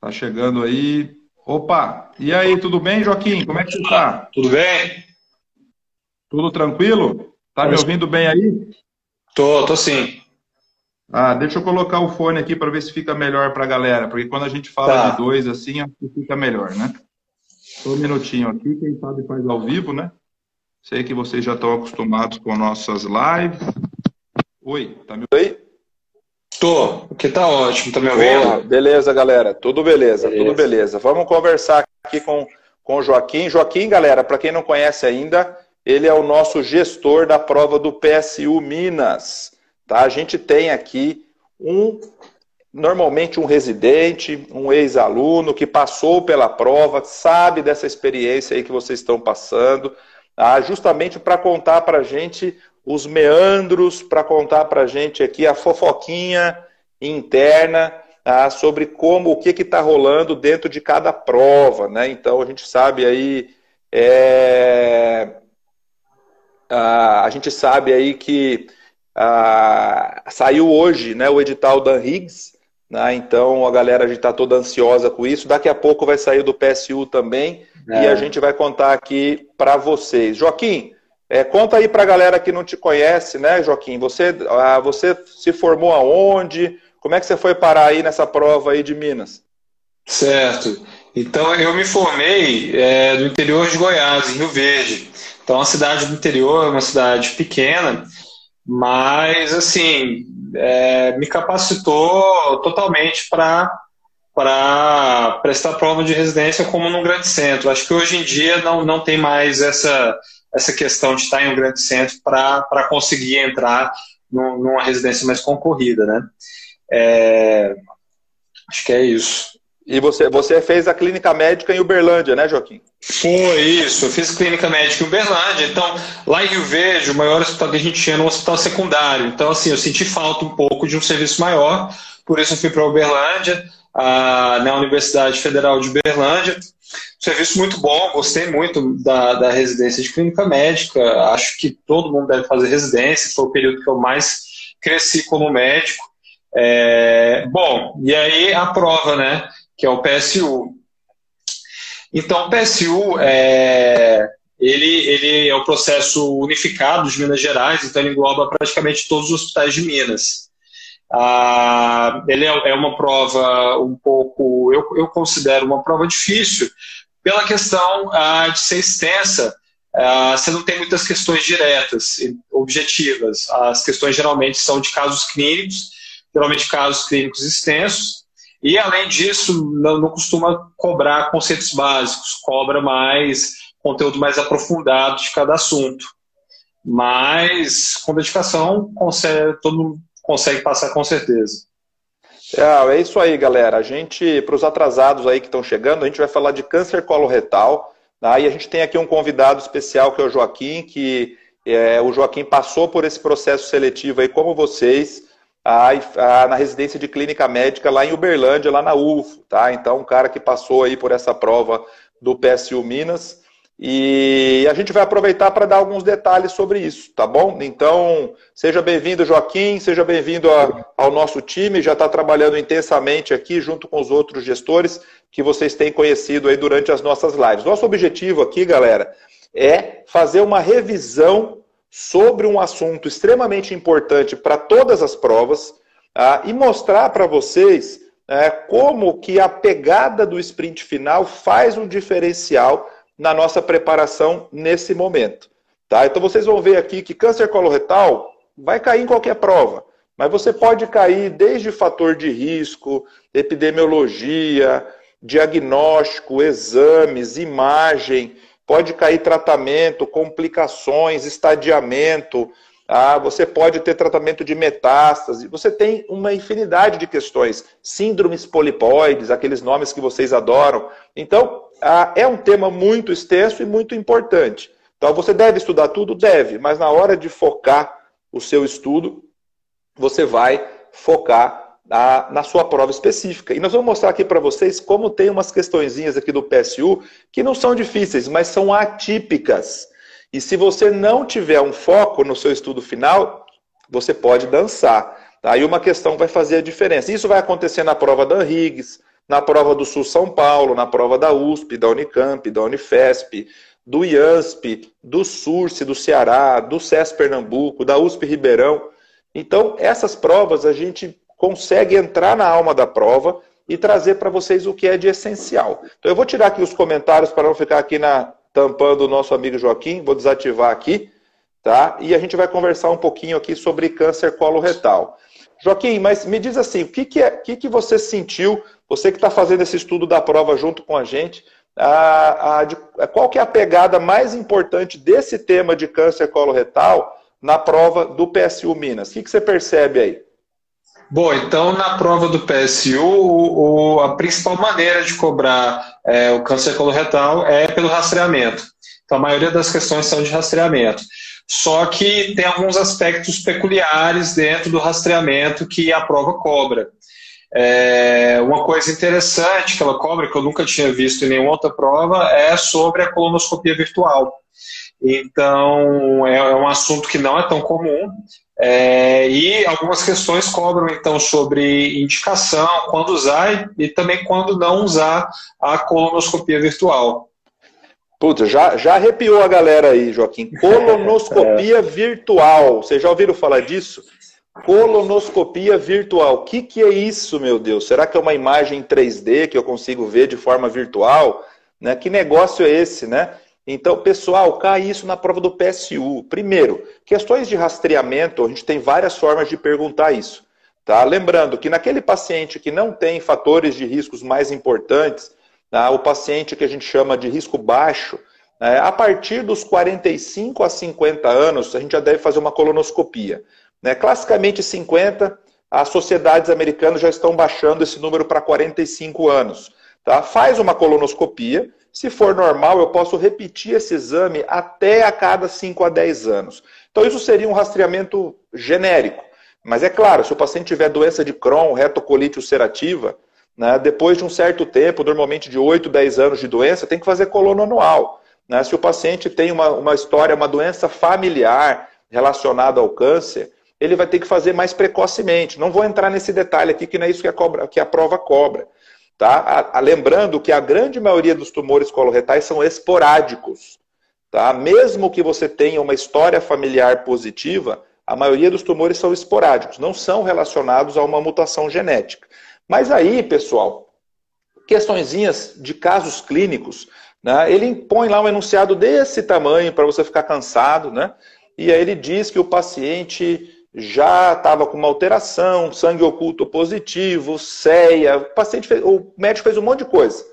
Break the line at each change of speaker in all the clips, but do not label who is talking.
Tá chegando aí. Opa! E aí, tudo bem, Joaquim? Como é que você está?
Tudo bem?
Tudo tranquilo? Tá me ouvindo bem aí?
Tô, tô sim.
Ah, deixa eu colocar o fone aqui para ver se fica melhor para a galera, porque quando a gente fala tá. de dois assim, acho que fica melhor, né? Só um minutinho aqui, quem sabe faz ao vivo, né? Sei que vocês já estão acostumados com nossas lives. Oi, tá me ouvindo?
Tô, que tá ótimo, tá me ouvindo?
beleza, galera, tudo beleza, beleza, tudo beleza. Vamos conversar aqui com, com o Joaquim. Joaquim, galera, para quem não conhece ainda, ele é o nosso gestor da prova do PSU Minas. Tá? A gente tem aqui um, normalmente um residente, um ex-aluno que passou pela prova, sabe dessa experiência aí que vocês estão passando, tá? justamente para contar para a gente os meandros, para contar para a gente aqui a fofoquinha interna tá? sobre como, o que está rolando dentro de cada prova. Né? Então a gente sabe aí. É... a gente sabe aí que ah, saiu hoje né, o edital da Higgs, né, então a galera está toda ansiosa com isso. Daqui a pouco vai sair do PSU também é. e a gente vai contar aqui para vocês. Joaquim, é, conta aí para a galera que não te conhece, né, Joaquim? Você, ah, você se formou aonde? Como é que você foi parar aí nessa prova aí de Minas?
Certo. Então eu me formei é, interior de Goiás, em Rio Verde. Então, uma cidade do interior, uma cidade pequena, mas, assim, é, me capacitou totalmente para para prestar prova de residência como num grande centro. Acho que hoje em dia não, não tem mais essa, essa questão de estar em um grande centro para conseguir entrar numa residência mais concorrida, né? É, acho que é isso.
E você, você fez a clínica médica em Uberlândia, né, Joaquim?
Foi isso, eu fiz clínica médica em Uberlândia. Então, lá em Rio Verde, o maior hospital que a gente tinha era um hospital secundário. Então, assim, eu senti falta um pouco de um serviço maior, por isso eu fui para Uberlândia, na Universidade Federal de Uberlândia. Serviço muito bom, gostei muito da, da residência de clínica médica. Acho que todo mundo deve fazer residência, foi o período que eu mais cresci como médico. É, bom, e aí a prova, né? que é o PSU. Então, o PSU é, ele, ele é o processo unificado de Minas Gerais, então ele engloba praticamente todos os hospitais de Minas. Ah, ele é, é, uma prova um pouco, eu, eu considero uma prova difícil, pela questão ah, de ser extensa. Ah, você não tem muitas questões diretas, objetivas. As questões geralmente são de casos clínicos, geralmente casos clínicos extensos, e, além disso, não, não costuma cobrar conceitos básicos, cobra mais conteúdo mais aprofundado de cada assunto. Mas, com dedicação, consegue, todo mundo consegue passar com certeza.
É, é isso aí, galera. A gente, para os atrasados aí que estão chegando, a gente vai falar de câncer coloretal. Tá? E a gente tem aqui um convidado especial que é o Joaquim, que é, o Joaquim passou por esse processo seletivo aí como vocês a, a, na residência de clínica médica lá em Uberlândia, lá na UFO, tá? Então, um cara que passou aí por essa prova do PSU Minas. E a gente vai aproveitar para dar alguns detalhes sobre isso, tá bom? Então, seja bem-vindo, Joaquim, seja bem-vindo ao nosso time, já está trabalhando intensamente aqui junto com os outros gestores que vocês têm conhecido aí durante as nossas lives. Nosso objetivo aqui, galera, é fazer uma revisão sobre um assunto extremamente importante para todas as provas ah, e mostrar para vocês é, como que a pegada do sprint final faz um diferencial na nossa preparação nesse momento. Tá? Então vocês vão ver aqui que câncer coloretal vai cair em qualquer prova, mas você pode cair desde fator de risco, epidemiologia, diagnóstico, exames, imagem, pode cair tratamento, complicações, estadiamento, ah, você pode ter tratamento de metástase, você tem uma infinidade de questões, síndromes polipoides, aqueles nomes que vocês adoram. Então, ah, é um tema muito extenso e muito importante. Então, você deve estudar tudo? Deve, mas na hora de focar o seu estudo, você vai focar na, na sua prova específica. E nós vamos mostrar aqui para vocês como tem umas questõezinhas aqui do PSU que não são difíceis, mas são atípicas. E se você não tiver um foco no seu estudo final, você pode dançar. Aí tá? uma questão vai fazer a diferença. Isso vai acontecer na prova da Higgs, na prova do Sul São Paulo, na prova da USP, da Unicamp, da Unifesp, do IANSP, do SURSE do Ceará, do SES Pernambuco, da USP Ribeirão. Então, essas provas a gente consegue entrar na alma da prova e trazer para vocês o que é de essencial. Então, eu vou tirar aqui os comentários para não ficar aqui na tampando o nosso amigo Joaquim, vou desativar aqui, tá? E a gente vai conversar um pouquinho aqui sobre câncer coloretal. Joaquim, mas me diz assim, o que, que, é, que, que você sentiu, você que está fazendo esse estudo da prova junto com a gente, a, a, de, qual que é a pegada mais importante desse tema de câncer coloretal na prova do PSU Minas? O que, que você percebe aí?
Bom, então na prova do PSU, o, o, a principal maneira de cobrar é, o câncer coloretal é pelo rastreamento. Então a maioria das questões são de rastreamento. Só que tem alguns aspectos peculiares dentro do rastreamento que a prova cobra. É, uma coisa interessante que ela cobra, que eu nunca tinha visto em nenhuma outra prova, é sobre a colonoscopia virtual. Então, é, é um assunto que não é tão comum. É, e algumas questões cobram, então, sobre indicação, quando usar e, e também quando não usar a colonoscopia virtual.
Puta, já, já arrepiou a galera aí, Joaquim. Colonoscopia é. virtual. Vocês já ouviram falar disso? Colonoscopia virtual. O que, que é isso, meu Deus? Será que é uma imagem 3D que eu consigo ver de forma virtual? Né? Que negócio é esse, né? Então, pessoal, cai isso na prova do PSU. Primeiro, questões de rastreamento, a gente tem várias formas de perguntar isso. Tá? Lembrando que naquele paciente que não tem fatores de riscos mais importantes, tá? o paciente que a gente chama de risco baixo, né? a partir dos 45 a 50 anos, a gente já deve fazer uma colonoscopia. Né? Classicamente 50, as sociedades americanas já estão baixando esse número para 45 anos. Tá? Faz uma colonoscopia, se for normal, eu posso repetir esse exame até a cada 5 a 10 anos. Então, isso seria um rastreamento genérico. Mas é claro, se o paciente tiver doença de Crohn, retocolite ulcerativa, né, depois de um certo tempo, normalmente de 8, 10 anos de doença, tem que fazer colono anual. Né? Se o paciente tem uma, uma história, uma doença familiar relacionada ao câncer, ele vai ter que fazer mais precocemente. Não vou entrar nesse detalhe aqui, que não é isso que a, cobra, que a prova cobra. Tá? A, a, lembrando que a grande maioria dos tumores coloretais são esporádicos. Tá? Mesmo que você tenha uma história familiar positiva, a maioria dos tumores são esporádicos, não são relacionados a uma mutação genética. Mas aí, pessoal, questõezinhas de casos clínicos, né? ele impõe lá um enunciado desse tamanho para você ficar cansado, né? e aí ele diz que o paciente já estava com uma alteração, sangue oculto positivo, ceia, o paciente fez, o médico fez um monte de coisa.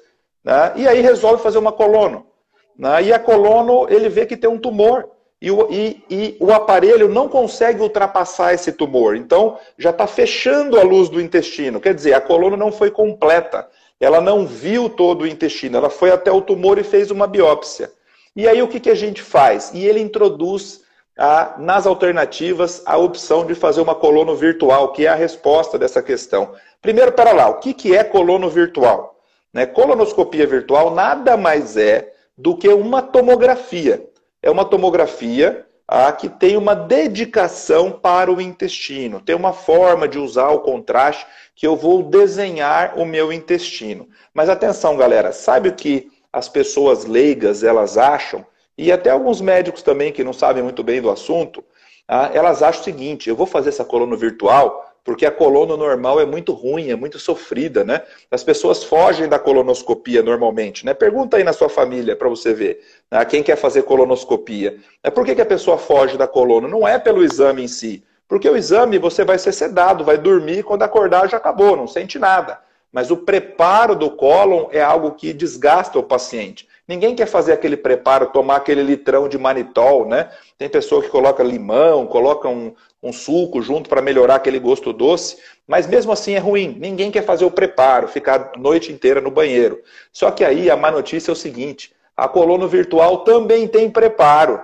Né? E aí resolve fazer uma colono. Né? E a colono, ele vê que tem um tumor. E o, e, e o aparelho não consegue ultrapassar esse tumor. Então, já está fechando a luz do intestino. Quer dizer, a colono não foi completa. Ela não viu todo o intestino. Ela foi até o tumor e fez uma biópsia. E aí, o que, que a gente faz? E ele introduz a, nas alternativas a opção de fazer uma colono virtual, que é a resposta dessa questão. Primeiro, para lá, o que, que é colono virtual? Né? Colonoscopia virtual nada mais é do que uma tomografia. É uma tomografia a, que tem uma dedicação para o intestino, tem uma forma de usar o contraste que eu vou desenhar o meu intestino. Mas atenção, galera, sabe o que as pessoas leigas elas acham? E até alguns médicos também que não sabem muito bem do assunto, ah, elas acham o seguinte: eu vou fazer essa coluna virtual porque a coluna normal é muito ruim, é muito sofrida, né? As pessoas fogem da colonoscopia normalmente, né? Pergunta aí na sua família para você ver, né? quem quer fazer colonoscopia. É por que, que a pessoa foge da coluna? Não é pelo exame em si, porque o exame você vai ser sedado, vai dormir, quando acordar já acabou, não sente nada. Mas o preparo do cólon é algo que desgasta o paciente. Ninguém quer fazer aquele preparo, tomar aquele litrão de manitol, né? Tem pessoa que coloca limão, coloca um, um suco junto para melhorar aquele gosto doce, mas mesmo assim é ruim. Ninguém quer fazer o preparo, ficar a noite inteira no banheiro. Só que aí a má notícia é o seguinte: a colono virtual também tem preparo.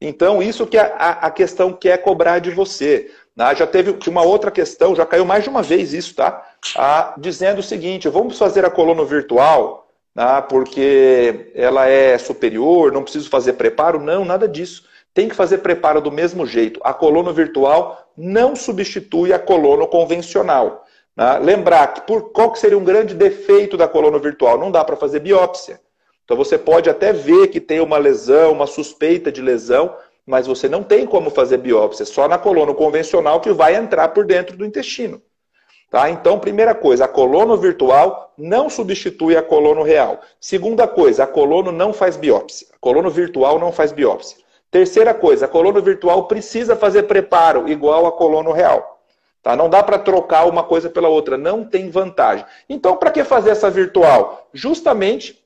Então, isso que a, a questão quer cobrar de você. Né? Já teve uma outra questão, já caiu mais de uma vez isso, tá? Ah, dizendo o seguinte: vamos fazer a colono virtual ah, porque ela é superior, não preciso fazer preparo. Não, nada disso. Tem que fazer preparo do mesmo jeito. A colono virtual não substitui a colono convencional. Né? Lembrar que por qual que seria um grande defeito da coluna virtual? Não dá para fazer biópsia. Então você pode até ver que tem uma lesão, uma suspeita de lesão, mas você não tem como fazer biópsia, só na coluna convencional que vai entrar por dentro do intestino. Tá? Então, primeira coisa, a colono virtual não substitui a colono real. Segunda coisa, a colono não faz biópsia. A colono virtual não faz biópsia. Terceira coisa, a colono virtual precisa fazer preparo igual a colono real. Tá? Não dá para trocar uma coisa pela outra, não tem vantagem. Então, para que fazer essa virtual? Justamente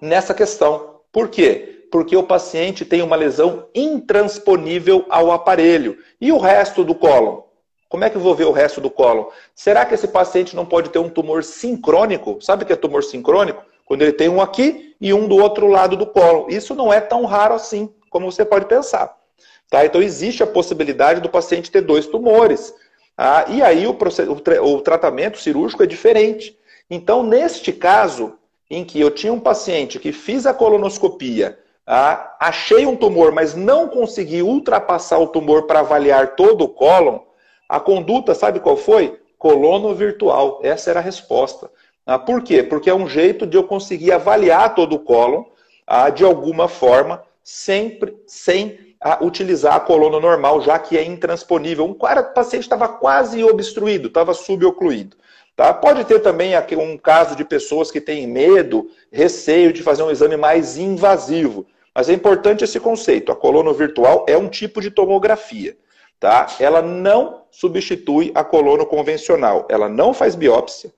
nessa questão. Por quê? Porque o paciente tem uma lesão intransponível ao aparelho. E o resto do cólon? Como é que eu vou ver o resto do cólon? Será que esse paciente não pode ter um tumor sincrônico? Sabe o que é tumor sincrônico? Quando ele tem um aqui e um do outro lado do cólon. Isso não é tão raro assim, como você pode pensar. Tá? Então existe a possibilidade do paciente ter dois tumores. Ah, e aí o, o, o tratamento cirúrgico é diferente. Então, neste caso, em que eu tinha um paciente que fiz a colonoscopia, ah, achei um tumor, mas não consegui ultrapassar o tumor para avaliar todo o cólon, a conduta, sabe qual foi? Colono virtual. Essa era a resposta. Ah, por quê? Porque é um jeito de eu conseguir avaliar todo o cólon ah, de alguma forma, sempre sem ah, utilizar a coluna normal, já que é intransponível. Um paciente estava quase obstruído, estava subocluído. Tá? Pode ter também aqui um caso de pessoas que têm medo, receio de fazer um exame mais invasivo. Mas é importante esse conceito. A coluna virtual é um tipo de tomografia. Tá? Ela não substitui a coluna convencional. Ela não faz biópsia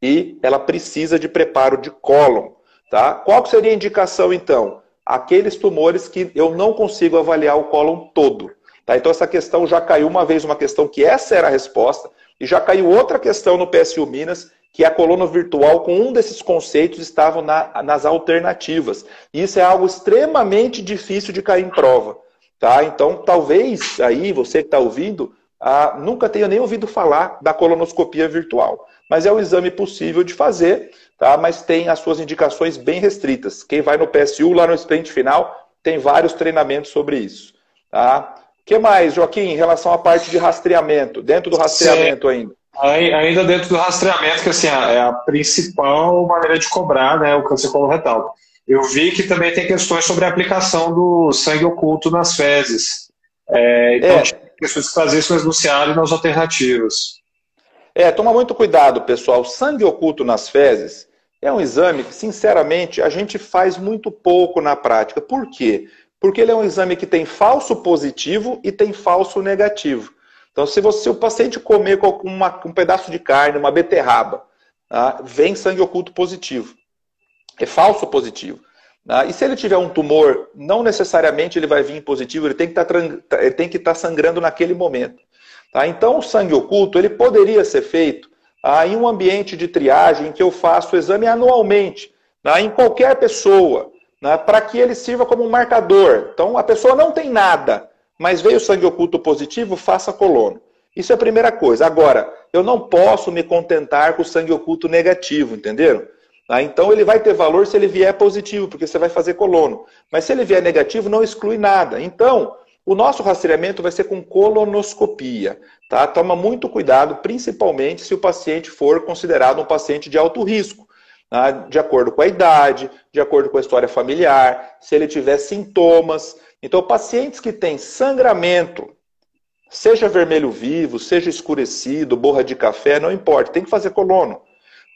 e ela precisa de preparo de cólon. Tá? Qual seria a indicação, então? Aqueles tumores que eu não consigo avaliar o cólon todo. Tá? Então, essa questão já caiu uma vez, uma questão que essa era a resposta, e já caiu outra questão no PSU Minas, que a coluna virtual, com um desses conceitos, estavam na, nas alternativas. E isso é algo extremamente difícil de cair em prova. Tá? Então, talvez aí, você que está ouvindo, ah, nunca tenha nem ouvido falar da colonoscopia virtual. Mas é um exame possível de fazer, tá? mas tem as suas indicações bem restritas. Quem vai no PSU, lá no sprint final, tem vários treinamentos sobre isso. Tá? O que mais, Joaquim, em relação à parte de rastreamento? Dentro do rastreamento Sim. ainda.
Ainda dentro do rastreamento, que assim, é a principal maneira de cobrar né, o câncer coloretal. Eu vi que também tem questões sobre a aplicação do sangue oculto nas fezes. É, então, é. questões que fazer isso no enunciado nas alternativas.
É, toma muito cuidado, pessoal. Sangue oculto nas fezes é um exame que, sinceramente, a gente faz muito pouco na prática. Por quê? Porque ele é um exame que tem falso positivo e tem falso negativo. Então, se você, se o paciente comer com uma, um pedaço de carne, uma beterraba, tá? vem sangue oculto positivo é falso positivo. Né? E se ele tiver um tumor, não necessariamente ele vai vir positivo, ele tem que tá estar tá sangrando naquele momento. Tá? Então, o sangue oculto ele poderia ser feito ah, em um ambiente de triagem em que eu faço o exame anualmente, né, em qualquer pessoa, né, para que ele sirva como um marcador. Então, a pessoa não tem nada, mas veio sangue oculto positivo, faça colono. Isso é a primeira coisa. Agora, eu não posso me contentar com o sangue oculto negativo, entenderam? Tá? Então ele vai ter valor se ele vier positivo, porque você vai fazer colono. Mas se ele vier negativo, não exclui nada. Então, o nosso rastreamento vai ser com colonoscopia. Tá? Toma muito cuidado, principalmente se o paciente for considerado um paciente de alto risco. Tá? De acordo com a idade, de acordo com a história familiar, se ele tiver sintomas. Então, pacientes que têm sangramento, seja vermelho vivo, seja escurecido, borra de café, não importa, tem que fazer colono.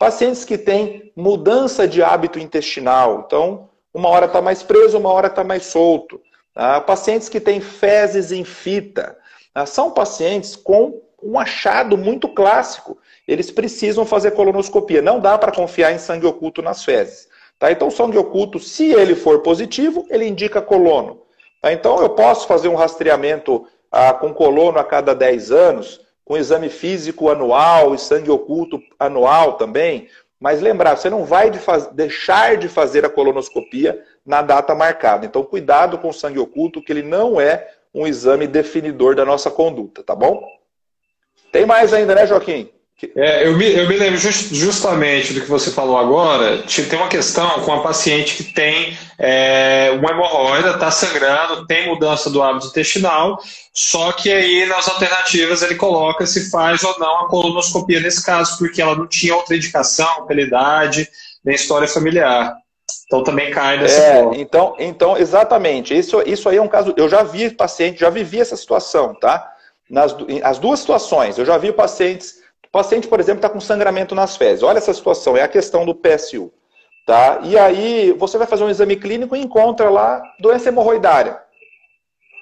Pacientes que têm mudança de hábito intestinal, então, uma hora está mais preso, uma hora está mais solto. Tá? Pacientes que têm fezes em fita, tá? são pacientes com um achado muito clássico. Eles precisam fazer colonoscopia. Não dá para confiar em sangue oculto nas fezes. Tá? Então, sangue oculto, se ele for positivo, ele indica colono. Tá? Então, eu posso fazer um rastreamento ah, com colono a cada 10 anos, com exame físico anual e sangue oculto anual também. Mas lembrar, você não vai de faz... deixar de fazer a colonoscopia na data marcada. Então, cuidado com o sangue oculto, que ele não é um exame definidor da nossa conduta, tá bom? Tem mais ainda, né, Joaquim?
É, eu, me, eu me lembro just, justamente do que você falou agora. Tem uma questão com a paciente que tem é, uma hemorroida, está sangrando, tem mudança do hábito intestinal, só que aí nas alternativas ele coloca se faz ou não a colonoscopia nesse caso, porque ela não tinha outra indicação pela idade, nem história familiar. Então também cai nessa
é, Então, então, exatamente. Isso, isso aí é um caso. Eu já vi paciente, já vivi essa situação, tá? Nas as duas situações. Eu já vi pacientes o paciente, por exemplo, está com sangramento nas fezes. Olha essa situação, é a questão do PSU. Tá? E aí você vai fazer um exame clínico e encontra lá doença hemorroidária.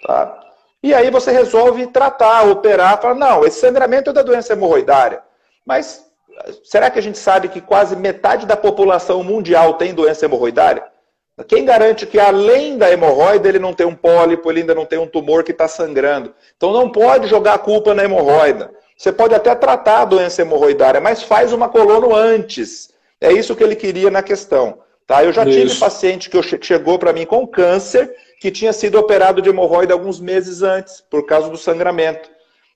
Tá? E aí você resolve tratar, operar, fala, não, esse sangramento é da doença hemorroidária. Mas será que a gente sabe que quase metade da população mundial tem doença hemorroidária? Quem garante que além da hemorroida ele não tem um pólipo, ele ainda não tem um tumor que está sangrando? Então não pode jogar a culpa na hemorroida. Você pode até tratar a doença hemorroidária, mas faz uma colono antes. É isso que ele queria na questão. Tá? Eu já isso. tive paciente que chegou para mim com câncer, que tinha sido operado de hemorroida alguns meses antes, por causa do sangramento.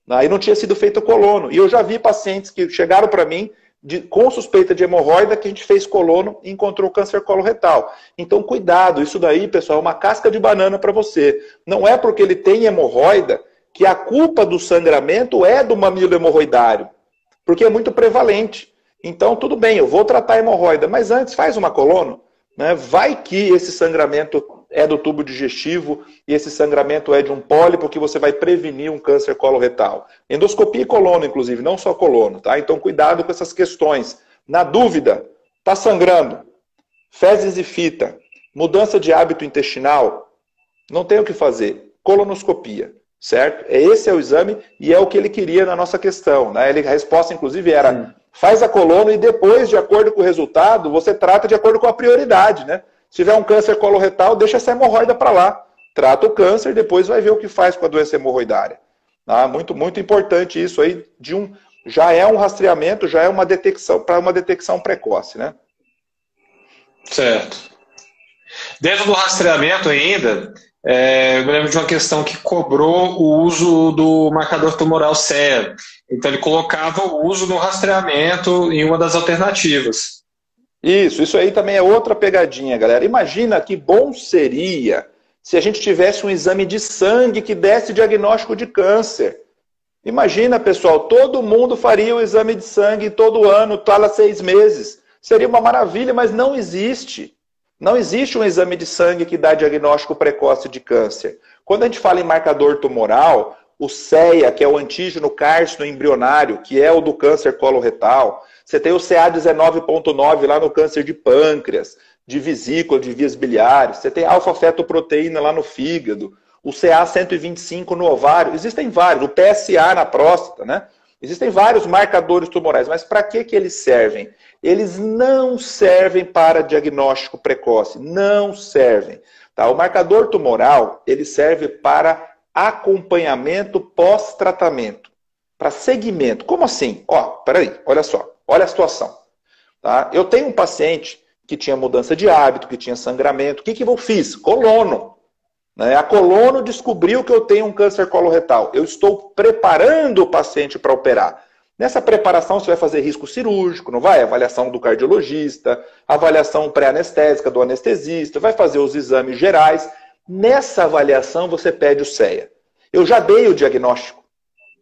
Aí não tinha sido feito colono. E eu já vi pacientes que chegaram para mim de, com suspeita de hemorroida, que a gente fez colono e encontrou câncer coloretal. Então, cuidado, isso daí, pessoal, é uma casca de banana para você. Não é porque ele tem hemorroida que a culpa do sangramento é do mamilo hemorroidário, porque é muito prevalente. Então, tudo bem, eu vou tratar a hemorroida, mas antes faz uma colono. Né? Vai que esse sangramento é do tubo digestivo e esse sangramento é de um pólipo que você vai prevenir um câncer coloretal. Endoscopia e colono, inclusive, não só colono, tá? Então, cuidado com essas questões. Na dúvida, tá sangrando, fezes e fita, mudança de hábito intestinal, não tem o que fazer. Colonoscopia certo? Esse é o exame e é o que ele queria na nossa questão. Né? Ele, a resposta, inclusive, era Sim. faz a coluna e depois, de acordo com o resultado, você trata de acordo com a prioridade. Né? Se tiver um câncer coloretal, deixa essa hemorroida para lá. Trata o câncer e depois vai ver o que faz com a doença hemorroidária. Tá? Muito, muito importante isso aí, de um, já é um rastreamento, já é uma detecção, para uma detecção precoce, né?
Certo. Dentro do rastreamento ainda, é, eu me lembro de uma questão que cobrou o uso do marcador tumoral CEA. Então ele colocava o uso no rastreamento em uma das alternativas.
Isso, isso aí também é outra pegadinha, galera. Imagina que bom seria se a gente tivesse um exame de sangue que desse diagnóstico de câncer. Imagina, pessoal, todo mundo faria o exame de sangue todo ano, cada seis meses. Seria uma maravilha, mas não existe. Não existe um exame de sangue que dá diagnóstico precoce de câncer. Quando a gente fala em marcador tumoral, o CEA, que é o antígeno cársino embrionário, que é o do câncer coloretal, você tem o CA19.9 lá no câncer de pâncreas, de vesícula, de vias biliares, você tem alfa-fetoproteína lá no fígado, o CA125 no ovário, existem vários, o PSA na próstata, né? Existem vários marcadores tumorais, mas para que, que eles servem? Eles não servem para diagnóstico precoce, não servem. Tá? O marcador tumoral, ele serve para acompanhamento pós-tratamento, para segmento. Como assim? Ó, peraí, olha só, olha a situação. Tá? Eu tenho um paciente que tinha mudança de hábito, que tinha sangramento. O que, que eu fiz? Colono. Né? A colono descobriu que eu tenho um câncer coloretal. Eu estou preparando o paciente para operar. Nessa preparação você vai fazer risco cirúrgico, não vai? Avaliação do cardiologista, avaliação pré-anestésica do anestesista, vai fazer os exames gerais. Nessa avaliação você pede o CEA. Eu já dei o diagnóstico.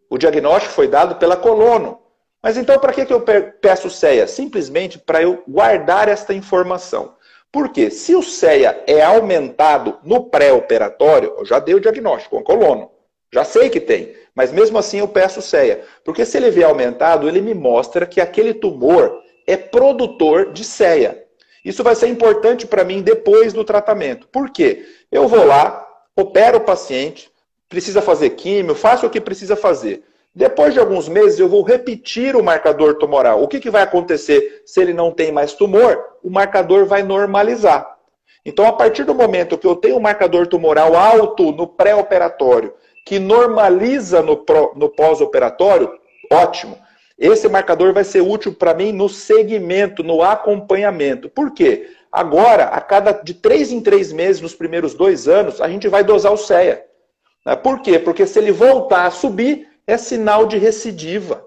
O diagnóstico foi dado pela colono. Mas então para que eu peço o CEA? Simplesmente para eu guardar esta informação. Por quê? Se o CEA é aumentado no pré-operatório, eu já dei o diagnóstico a colono. Já sei que tem. Mas mesmo assim eu peço CEA. Porque se ele vier aumentado, ele me mostra que aquele tumor é produtor de CEA. Isso vai ser importante para mim depois do tratamento. Por quê? Eu vou lá, opero o paciente, precisa fazer químio, faço o que precisa fazer. Depois de alguns meses, eu vou repetir o marcador tumoral. O que, que vai acontecer se ele não tem mais tumor? O marcador vai normalizar. Então, a partir do momento que eu tenho um marcador tumoral alto no pré-operatório que normaliza no, no pós-operatório, ótimo. Esse marcador vai ser útil para mim no segmento, no acompanhamento. Por quê? Agora, a cada de três em três meses, nos primeiros dois anos, a gente vai dosar o CEA. Né? Por quê? Porque se ele voltar a subir, é sinal de recidiva.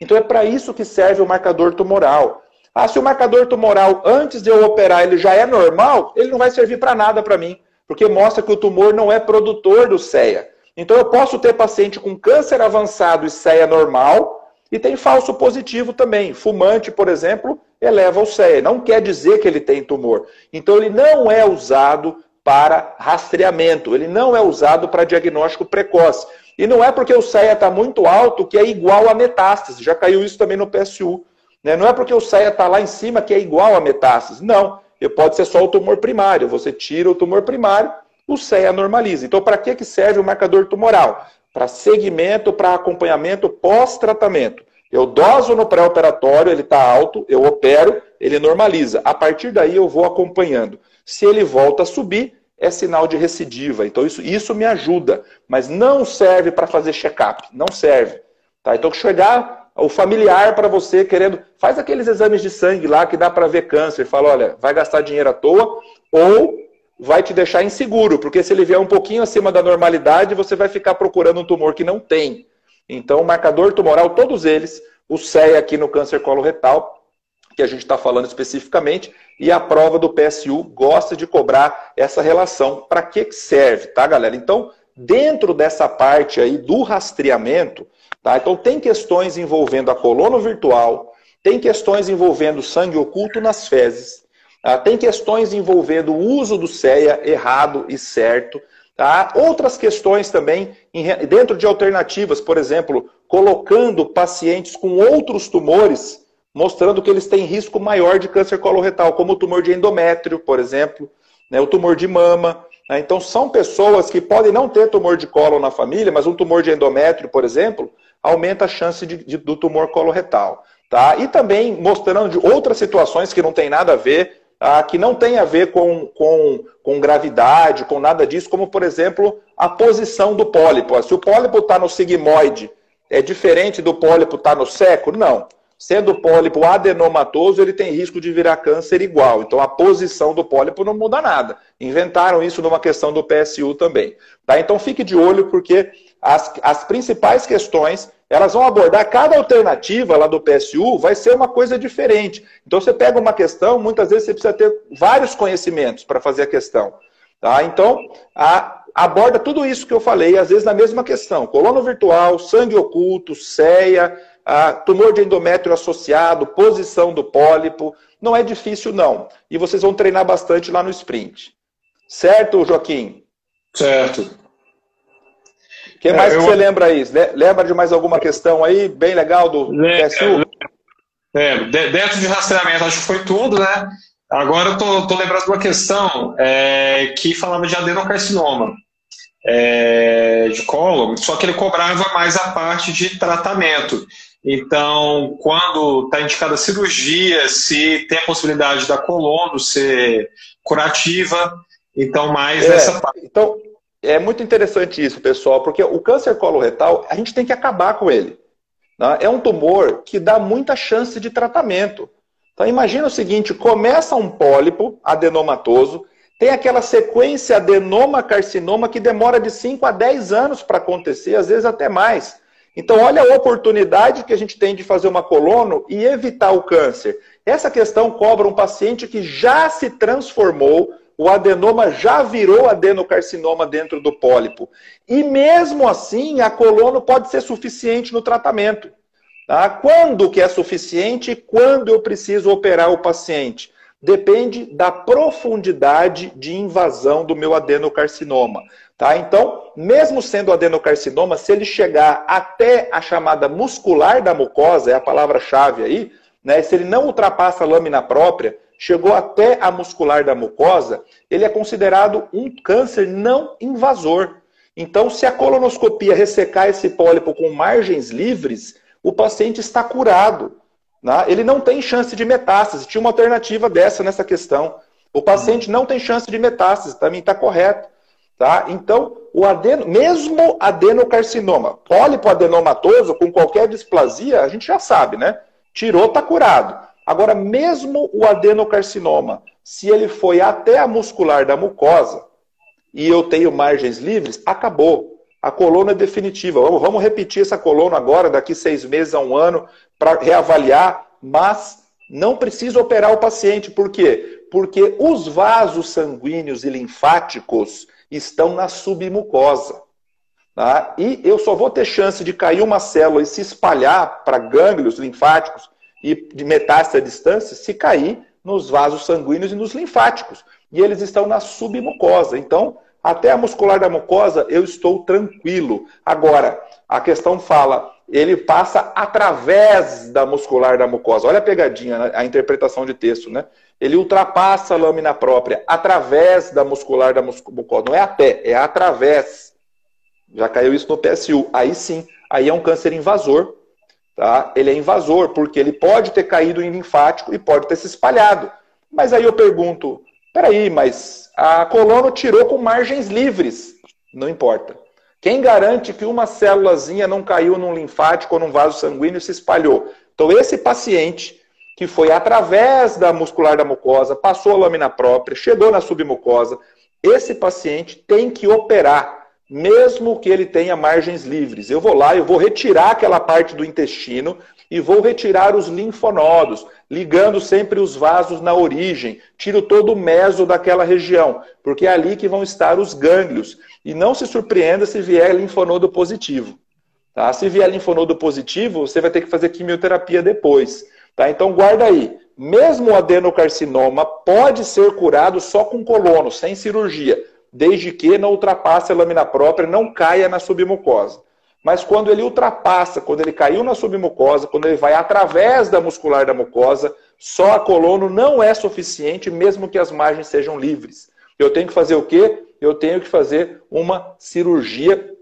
Então é para isso que serve o marcador tumoral. Ah, se o marcador tumoral, antes de eu operar, ele já é normal, ele não vai servir para nada para mim, porque mostra que o tumor não é produtor do CEA. Então eu posso ter paciente com câncer avançado e CEA normal, e tem falso positivo também. Fumante, por exemplo, eleva o CEA. Não quer dizer que ele tem tumor. Então ele não é usado para rastreamento, ele não é usado para diagnóstico precoce. E não é porque o CEA está muito alto que é igual a metástase. Já caiu isso também no PSU. Né? Não é porque o CEA está lá em cima que é igual a metástase. Não. Pode ser só o tumor primário. Você tira o tumor primário, o CEA normaliza. Então, para que, que serve o marcador tumoral? Para segmento, para acompanhamento pós-tratamento. Eu doso no pré-operatório, ele está alto, eu opero, ele normaliza. A partir daí eu vou acompanhando. Se ele volta a subir, é sinal de recidiva. Então isso, isso me ajuda, mas não serve para fazer check-up, não serve. Tá? Então chegar o familiar para você querendo, faz aqueles exames de sangue lá que dá para ver câncer, fala, olha, vai gastar dinheiro à toa ou vai te deixar inseguro, porque se ele vier um pouquinho acima da normalidade, você vai ficar procurando um tumor que não tem. Então, marcador tumoral, todos eles, o CEA aqui no câncer coloretal, que a gente está falando especificamente, e a prova do PSU gosta de cobrar essa relação. Para que serve, tá, galera? Então, dentro dessa parte aí do rastreamento, tá? Então, tem questões envolvendo a coluna virtual, tem questões envolvendo sangue oculto nas fezes, tá? tem questões envolvendo o uso do CEA errado e certo, Tá? Outras questões também, dentro de alternativas, por exemplo, colocando pacientes com outros tumores mostrando que eles têm risco maior de câncer coloretal, como o tumor de endométrio, por exemplo, né, o tumor de mama. Né? Então, são pessoas que podem não ter tumor de colo na família, mas um tumor de endométrio, por exemplo, aumenta a chance de, de, do tumor coloretal. Tá? E também mostrando de outras situações que não tem nada a ver, tá? que não tem a ver com, com, com gravidade, com nada disso, como, por exemplo, a posição do pólipo. Se o pólipo está no sigmoide, é diferente do pólipo estar tá no seco? Não. Sendo o pólipo adenomatoso, ele tem risco de virar câncer igual. Então a posição do pólipo não muda nada. Inventaram isso numa questão do PSU também. Tá? Então fique de olho, porque as, as principais questões elas vão abordar cada alternativa lá do PSU, vai ser uma coisa diferente. Então você pega uma questão, muitas vezes você precisa ter vários conhecimentos para fazer a questão. Tá? Então, a, aborda tudo isso que eu falei, às vezes na mesma questão. Colono virtual, sangue oculto, ceia, ah, tumor de endométrio associado, posição do pólipo. Não é difícil, não. E vocês vão treinar bastante lá no sprint. Certo, Joaquim?
Certo.
O que mais é, eu... que você lembra aí? Lembra de mais alguma questão aí, bem legal do PSU?
É, dentro de rastreamento, acho que foi tudo, né? Agora eu tô, tô lembrando de uma questão é, que falava de adenocarcinoma é, de colo, só que ele cobrava mais a parte de tratamento. Então, quando está indicada a cirurgia, se tem a possibilidade da colono ser curativa, então mais
é,
essa parte.
Então, é muito interessante isso, pessoal, porque o câncer coloretal, a gente tem que acabar com ele. Né? É um tumor que dá muita chance de tratamento. Então, imagina o seguinte: começa um pólipo adenomatoso, tem aquela sequência adenoma-carcinoma que demora de 5 a 10 anos para acontecer, às vezes até mais. Então, olha a oportunidade que a gente tem de fazer uma colono e evitar o câncer. Essa questão cobra um paciente que já se transformou, o adenoma já virou adenocarcinoma dentro do pólipo. E mesmo assim, a colono pode ser suficiente no tratamento. Tá? Quando que é suficiente e quando eu preciso operar o paciente? Depende da profundidade de invasão do meu adenocarcinoma. Tá? Então, mesmo sendo adenocarcinoma, se ele chegar até a chamada muscular da mucosa, é a palavra-chave aí, né? se ele não ultrapassa a lâmina própria, chegou até a muscular da mucosa, ele é considerado um câncer não invasor. Então, se a colonoscopia ressecar esse pólipo com margens livres, o paciente está curado. Né? Ele não tem chance de metástase. Tinha uma alternativa dessa nessa questão. O paciente não tem chance de metástase, também está correto. Tá? Então, o adeno, mesmo adenocarcinoma, pólipo adenomatoso, com qualquer displasia, a gente já sabe, né? Tirou, está curado. Agora, mesmo o adenocarcinoma, se ele foi até a muscular da mucosa e eu tenho margens livres, acabou. a coluna é definitiva. Vamos repetir essa coluna agora, daqui seis meses a um ano, para reavaliar, mas não precisa operar o paciente. Por quê? Porque os vasos sanguíneos e linfáticos estão na submucosa. Tá? E eu só vou ter chance de cair uma célula e se espalhar para gânglios linfáticos e de metástase à distância se cair nos vasos sanguíneos e nos linfáticos. E eles estão na submucosa. Então, até a muscular da mucosa, eu estou tranquilo. Agora, a questão fala, ele passa através da muscular da mucosa. Olha a pegadinha, né? a interpretação de texto, né? Ele ultrapassa a lâmina própria através da muscular da mucosa. Não é até, é através. Já caiu isso no PSU. Aí sim, aí é um câncer invasor. Tá? Ele é invasor, porque ele pode ter caído em linfático e pode ter se espalhado. Mas aí eu pergunto, peraí, mas a colono tirou com margens livres. Não importa. Quem garante que uma célulazinha não caiu num linfático ou num vaso sanguíneo e se espalhou? Então, esse paciente que foi através da muscular da mucosa, passou a lâmina própria, chegou na submucosa, esse paciente tem que operar, mesmo que ele tenha margens livres. Eu vou lá, eu vou retirar aquela parte do intestino e vou retirar os linfonodos, ligando sempre os vasos na origem. Tiro todo o meso daquela região, porque é ali que vão estar os gânglios. E não se surpreenda se vier linfonodo positivo. Tá? Se vier linfonodo positivo, você vai ter que fazer quimioterapia depois. Tá? Então guarda aí. Mesmo o adenocarcinoma pode ser curado só com colono, sem cirurgia, desde que não ultrapasse a lâmina própria, não caia na submucosa. Mas quando ele ultrapassa, quando ele caiu na submucosa, quando ele vai através da muscular da mucosa, só a colono não é suficiente, mesmo que as margens sejam livres. Eu tenho que fazer o quê? Eu tenho que fazer uma cirurgia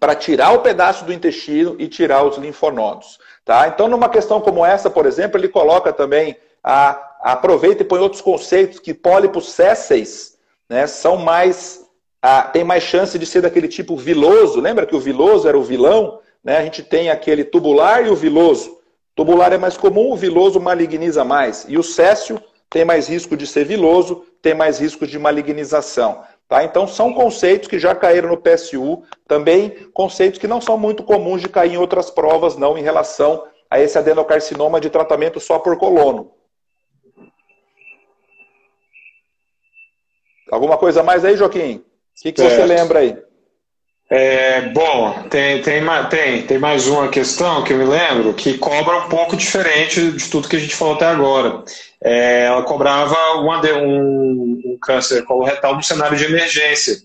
para tirar o pedaço do intestino e tirar os linfonodos. Tá? Então, numa questão como essa, por exemplo, ele coloca também, a, aproveita e põe outros conceitos, que pólipos césseis né, são mais ah, tem mais chance de ser daquele tipo viloso. Lembra que o viloso era o vilão? Né? A gente tem aquele tubular e o viloso. Tubular é mais comum, o viloso maligniza mais. E o céssio tem mais risco de ser viloso, tem mais risco de malignização. Tá? Então, são conceitos que já caíram no PSU, também conceitos que não são muito comuns de cair em outras provas, não, em relação a esse adenocarcinoma de tratamento só por colono. Alguma coisa mais aí, Joaquim? O que, que você lembra aí?
É, bom, tem, tem, tem, tem mais uma questão que eu me lembro que cobra um pouco diferente de tudo que a gente falou até agora. É, ela cobrava um, um, câncer coloretal no cenário de emergência.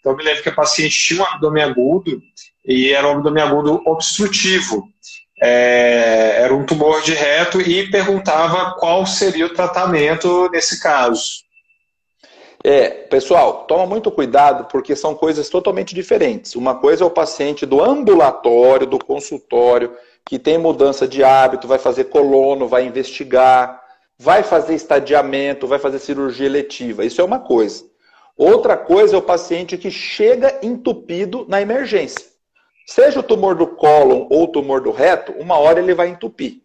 Então, eu me lembro que a paciente tinha um abdômen agudo e era um abdômen agudo obstrutivo. É, era um tumor de reto e perguntava qual seria o tratamento nesse caso.
É, pessoal, toma muito cuidado porque são coisas totalmente diferentes. Uma coisa é o paciente do ambulatório, do consultório, que tem mudança de hábito, vai fazer colono, vai investigar, vai fazer estadiamento, vai fazer cirurgia eletiva. Isso é uma coisa. Outra coisa é o paciente que chega entupido na emergência. Seja o tumor do cólon ou o tumor do reto, uma hora ele vai entupir.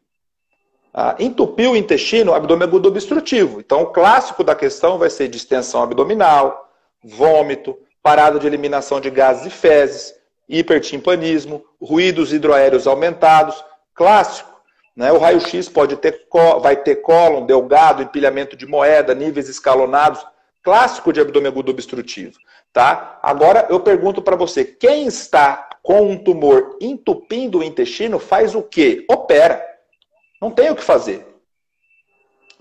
Ah, entupir o intestino, abdômen agudo obstrutivo. Então, o clássico da questão vai ser distensão abdominal, vômito, parada de eliminação de gases e fezes, hipertimpanismo, ruídos hidroaéreos aumentados. Clássico. Né? O raio-x pode ter, vai ter cólon, delgado, empilhamento de moeda, níveis escalonados. Clássico de abdômen agudo obstrutivo. Tá? Agora, eu pergunto para você, quem está com um tumor entupindo o intestino faz o quê? Opera. Não tem o que fazer.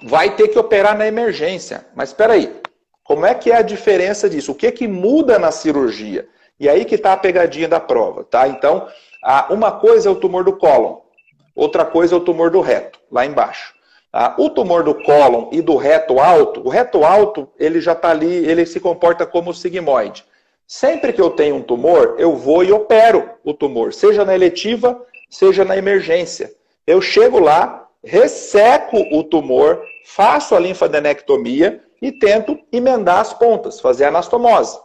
Vai ter que operar na emergência. Mas espera aí, como é que é a diferença disso? O que é que muda na cirurgia? E aí que está a pegadinha da prova, tá? Então, uma coisa é o tumor do cólon, outra coisa é o tumor do reto, lá embaixo. Tá? O tumor do cólon e do reto alto, o reto alto, ele já está ali, ele se comporta como sigmoide. Sempre que eu tenho um tumor, eu vou e opero o tumor, seja na eletiva, seja na emergência. Eu chego lá, resseco o tumor, faço a linfadenectomia e tento emendar as pontas, fazer anastomose.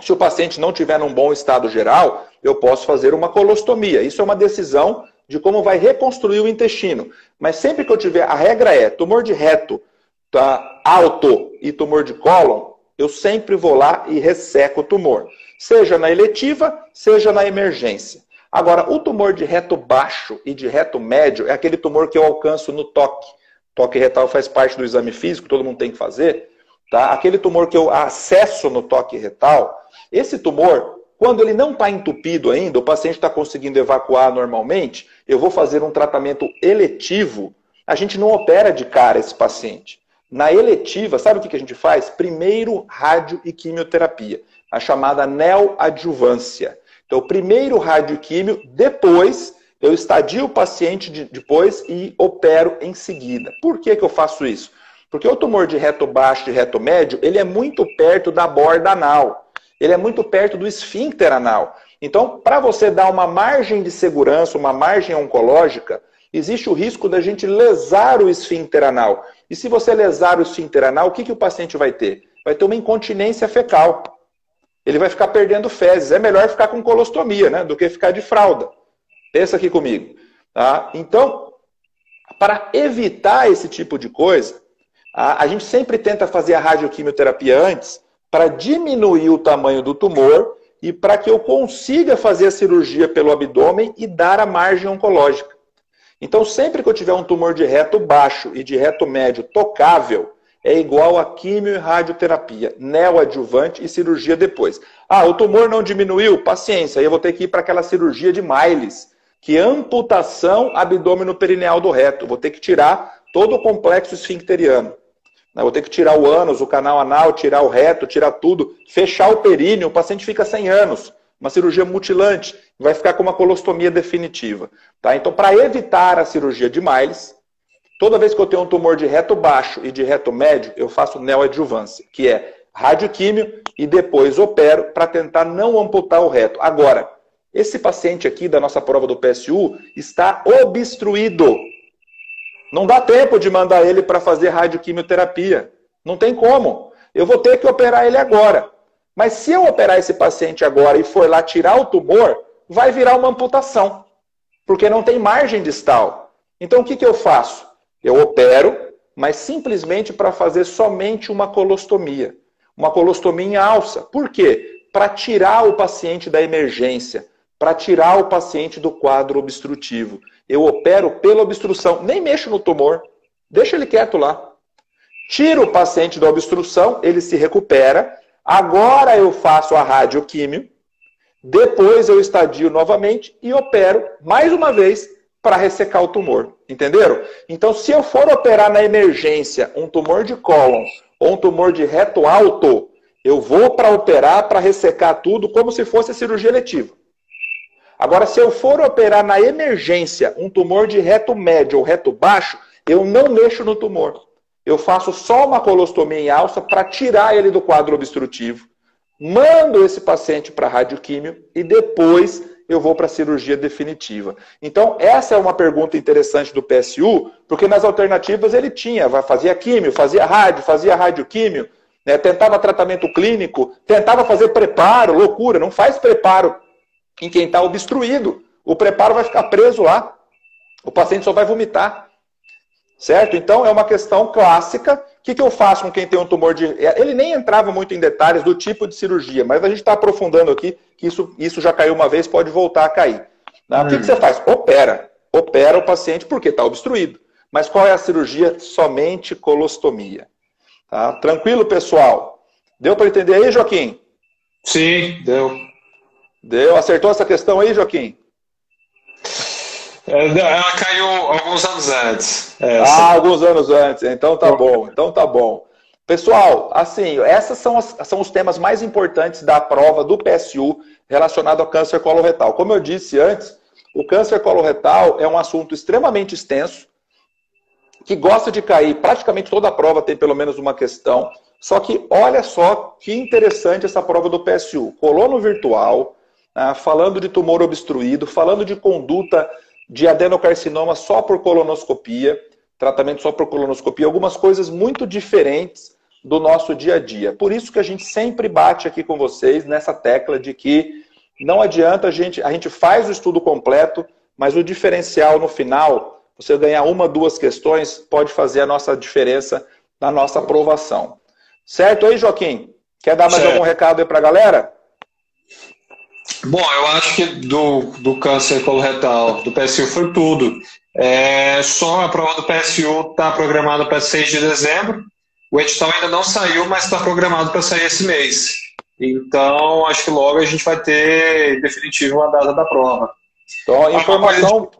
Se o paciente não tiver num bom estado geral, eu posso fazer uma colostomia. Isso é uma decisão de como vai reconstruir o intestino. Mas sempre que eu tiver, a regra é tumor de reto tá, alto e tumor de cólon, eu sempre vou lá e resseco o tumor. Seja na eletiva, seja na emergência. Agora, o tumor de reto baixo e de reto médio é aquele tumor que eu alcanço no toque. Toque retal faz parte do exame físico, todo mundo tem que fazer. Tá? Aquele tumor que eu acesso no toque retal, esse tumor, quando ele não está entupido ainda, o paciente está conseguindo evacuar normalmente, eu vou fazer um tratamento eletivo. A gente não opera de cara esse paciente. Na eletiva, sabe o que a gente faz? Primeiro, rádio e quimioterapia, a chamada neoadjuvância. Então, primeiro rádio e químio, depois eu estadio o paciente de, depois e opero em seguida. Por que, que eu faço isso? Porque o tumor de reto baixo e reto médio, ele é muito perto da borda anal. Ele é muito perto do esfíncter anal. Então, para você dar uma margem de segurança, uma margem oncológica, existe o risco da gente lesar o esfíncter anal. E se você lesar o esfíncter anal, o que, que o paciente vai ter? Vai ter uma incontinência fecal. Ele vai ficar perdendo fezes. É melhor ficar com colostomia, né? Do que ficar de fralda. Pensa aqui comigo. Tá? Então, para evitar esse tipo de coisa, a, a gente sempre tenta fazer a radioquimioterapia antes para diminuir o tamanho do tumor e para que eu consiga fazer a cirurgia pelo abdômen e dar a margem oncológica. Então, sempre que eu tiver um tumor de reto baixo e de reto médio tocável, é igual a quimio e radioterapia, neoadjuvante e cirurgia depois. Ah, o tumor não diminuiu? Paciência, aí eu vou ter que ir para aquela cirurgia de Miles, que é amputação abdômeno perineal do reto. Vou ter que tirar todo o complexo esfincteriano. Vou ter que tirar o ânus, o canal anal, tirar o reto, tirar tudo, fechar o períneo, o paciente fica 100 anos. Uma cirurgia mutilante, vai ficar com uma colostomia definitiva. Tá? Então, para evitar a cirurgia de Miles, toda vez que eu tenho um tumor de reto baixo e de reto médio, eu faço neoadjuvância, que é radioquímio e depois opero para tentar não amputar o reto. Agora, esse paciente aqui da nossa prova do PSU está obstruído. Não dá tempo de mandar ele para fazer radioquimioterapia. Não tem como. Eu vou ter que operar ele agora. Mas se eu operar esse paciente agora e for lá tirar o tumor, vai virar uma amputação. Porque não tem margem distal. Então o que, que eu faço? Eu opero, mas simplesmente para fazer somente uma colostomia. Uma colostomia em alça. Por quê? Para tirar o paciente da emergência, para tirar o paciente do quadro obstrutivo eu opero pela obstrução, nem mexo no tumor, deixa ele quieto lá. Tiro o paciente da obstrução, ele se recupera. Agora eu faço a radioquímio, depois eu estadio novamente e opero mais uma vez para ressecar o tumor. Entenderam? Então, se eu for operar na emergência um tumor de cólon ou um tumor de reto alto, eu vou para operar para ressecar tudo como se fosse cirurgia letiva. Agora, se eu for operar na emergência um tumor de reto médio ou reto baixo, eu não mexo no tumor. Eu faço só uma colostomia em alça para tirar ele do quadro obstrutivo, mando esse paciente para radioquímio e depois eu vou para a cirurgia definitiva. Então, essa é uma pergunta interessante do PSU, porque nas alternativas ele tinha, fazia químio, fazia rádio, fazia radioquímio, né, tentava tratamento clínico, tentava fazer preparo, loucura, não faz preparo em quem está obstruído. O preparo vai ficar preso lá. O paciente só vai vomitar. Certo? Então, é uma questão clássica. O que, que eu faço com quem tem um tumor de. Ele nem entrava muito em detalhes do tipo de cirurgia, mas a gente está aprofundando aqui que isso, isso já caiu uma vez, pode voltar a cair. Né? O que, que você faz? Opera. Opera o paciente porque está obstruído. Mas qual é a cirurgia? Somente colostomia. Tá? Tranquilo, pessoal? Deu para entender aí, Joaquim?
Sim, deu.
Deu? Acertou essa questão aí, Joaquim?
É, ela caiu alguns anos antes.
Essa. Ah, alguns anos antes. Então tá bom. Então tá bom. Pessoal, assim, esses são, as, são os temas mais importantes da prova do PSU relacionado ao câncer coloretal. Como eu disse antes, o câncer coloretal é um assunto extremamente extenso, que gosta de cair. Praticamente toda a prova tem pelo menos uma questão. Só que olha só que interessante essa prova do PSU. Colou no virtual, ah, falando de tumor obstruído, falando de conduta de adenocarcinoma só por colonoscopia, tratamento só por colonoscopia, algumas coisas muito diferentes do nosso dia a dia. Por isso que a gente sempre bate aqui com vocês nessa tecla de que não adianta a gente, a gente faz o estudo completo, mas o diferencial no final, você ganhar uma, duas questões, pode fazer a nossa diferença na nossa aprovação. Certo aí, Joaquim? Quer dar mais certo. algum recado aí para a galera?
Bom, eu acho que do, do câncer coloretal, do PSU, foi tudo. É, só a prova do PSU está programada para 6 de dezembro. O edital ainda não saiu, mas está programado para sair esse mês. Então, acho que logo a gente vai ter definitivo a data da prova.
Então, informação,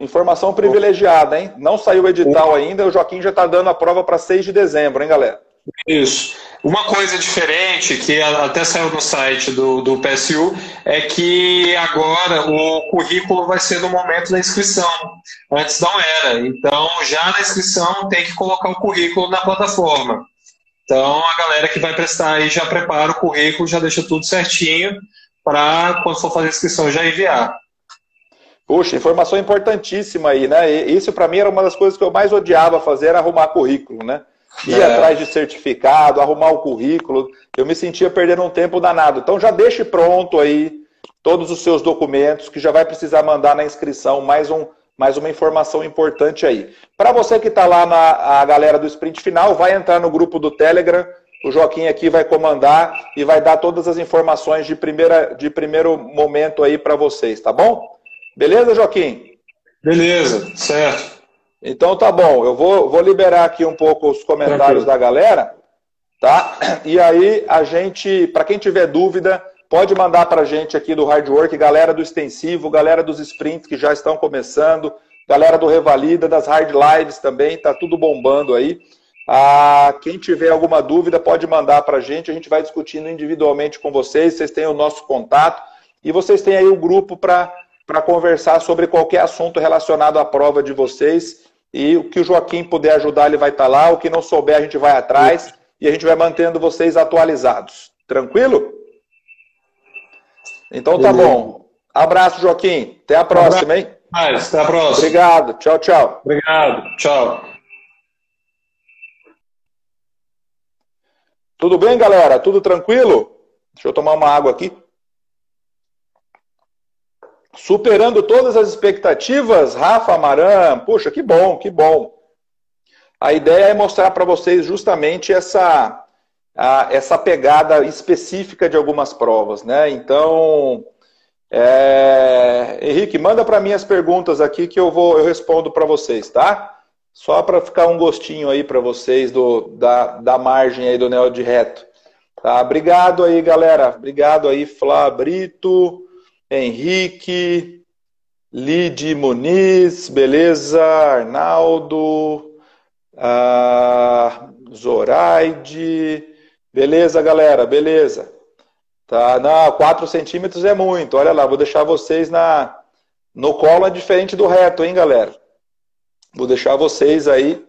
informação privilegiada, hein? Não saiu o edital ainda, o Joaquim já está dando a prova para 6 de dezembro, hein, galera?
Isso. Uma coisa diferente, que até saiu no site do, do PSU, é que agora o currículo vai ser no momento da inscrição. Antes não era. Então, já na inscrição tem que colocar o currículo na plataforma. Então, a galera que vai prestar aí já prepara o currículo, já deixa tudo certinho para, quando for fazer a inscrição, já enviar.
Puxa, informação importantíssima aí, né? Isso para mim era uma das coisas que eu mais odiava fazer, era arrumar currículo, né? Ir é. atrás de certificado, arrumar o currículo. Eu me sentia perdendo um tempo danado. Então já deixe pronto aí todos os seus documentos, que já vai precisar mandar na inscrição mais, um, mais uma informação importante aí. Para você que está lá na a galera do sprint final, vai entrar no grupo do Telegram. O Joaquim aqui vai comandar e vai dar todas as informações de, primeira, de primeiro momento aí para vocês, tá bom? Beleza, Joaquim?
Beleza, certo.
Então tá bom, eu vou, vou liberar aqui um pouco os comentários Tranquilo. da galera, tá? E aí a gente, para quem tiver dúvida, pode mandar para a gente aqui do Hard Work, galera do extensivo, galera dos sprints que já estão começando, galera do Revalida, das Hard Lives também, tá tudo bombando aí. Ah, quem tiver alguma dúvida pode mandar para a gente, a gente vai discutindo individualmente com vocês, vocês têm o nosso contato e vocês têm aí o grupo para para conversar sobre qualquer assunto relacionado à prova de vocês. E o que o Joaquim puder ajudar, ele vai estar tá lá. O que não souber, a gente vai atrás e a gente vai mantendo vocês atualizados. Tranquilo? Então tá bom. Abraço, Joaquim. Até a próxima, hein?
Mais, até a próxima.
Obrigado. Tchau, tchau.
Obrigado. Tchau.
Tudo bem, galera? Tudo tranquilo? Deixa eu tomar uma água aqui. Superando todas as expectativas, Rafa Amaran, puxa, que bom, que bom. A ideia é mostrar para vocês justamente essa, a, essa pegada específica de algumas provas, né? Então, é... Henrique, manda para mim as perguntas aqui que eu vou, eu respondo para vocês, tá? Só para ficar um gostinho aí para vocês do, da, da margem aí do Neo de Reto. Tá? Obrigado aí, galera. Obrigado aí, Flá Brito. Henrique, Lide Muniz, beleza? Arnaldo, ah, Zoraide, beleza, galera? Beleza. Tá, não, 4 centímetros é muito. Olha lá, vou deixar vocês na no colo é diferente do reto, hein, galera? Vou deixar vocês aí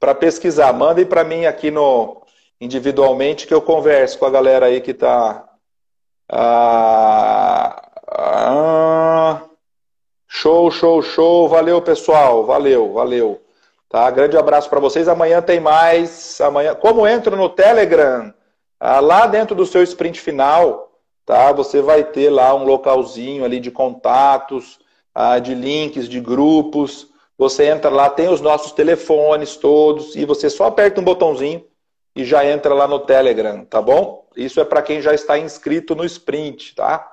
para pesquisar. Mandem para mim aqui no individualmente que eu converso com a galera aí que está ah, ah, show, show, show. Valeu, pessoal. Valeu, valeu. Tá? Grande abraço para vocês. Amanhã tem mais. Amanhã, como entro no Telegram, ah, lá dentro do seu sprint final, tá? Você vai ter lá um localzinho ali de contatos, ah, de links, de grupos. Você entra lá, tem os nossos telefones todos e você só aperta um botãozinho e já entra lá no Telegram, tá bom? Isso é para quem já está inscrito no sprint, tá?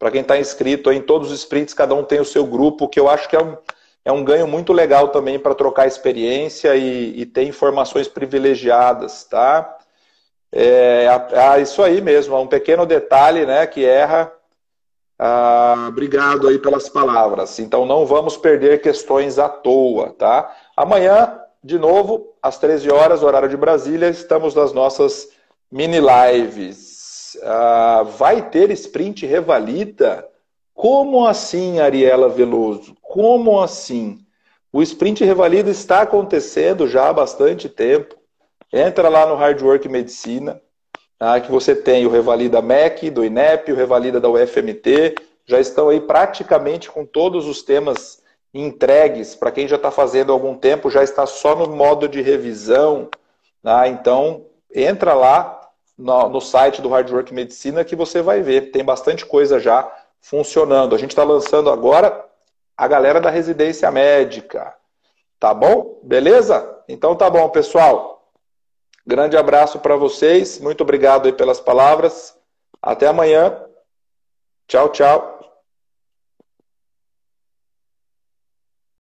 Para quem está inscrito em todos os sprints, cada um tem o seu grupo, que eu acho que é um, é um ganho muito legal também para trocar experiência e, e, ter informações privilegiadas, tá? É, isso aí mesmo, um pequeno detalhe né, que erra. Ah, obrigado aí pelas palavras. Então não vamos perder questões à toa, tá? Amanhã, de novo, às 13 horas, horário de Brasília, estamos nas nossas mini lives. Ah, vai ter sprint revalida? Como assim, Ariela Veloso? Como assim? O sprint revalida está acontecendo já há bastante tempo. Entra lá no Hard Work Medicina, tá? que você tem o Revalida MEC, do INEP, o Revalida da UFMT, já estão aí praticamente com todos os temas entregues. Para quem já está fazendo há algum tempo, já está só no modo de revisão. Tá? Então, entra lá, no, no site do Hard Work Medicina que você vai ver. Tem bastante coisa já funcionando. A gente está lançando agora a galera da residência médica. Tá bom? Beleza? Então tá bom, pessoal. Grande abraço para vocês. Muito obrigado aí pelas palavras. Até amanhã. Tchau, tchau.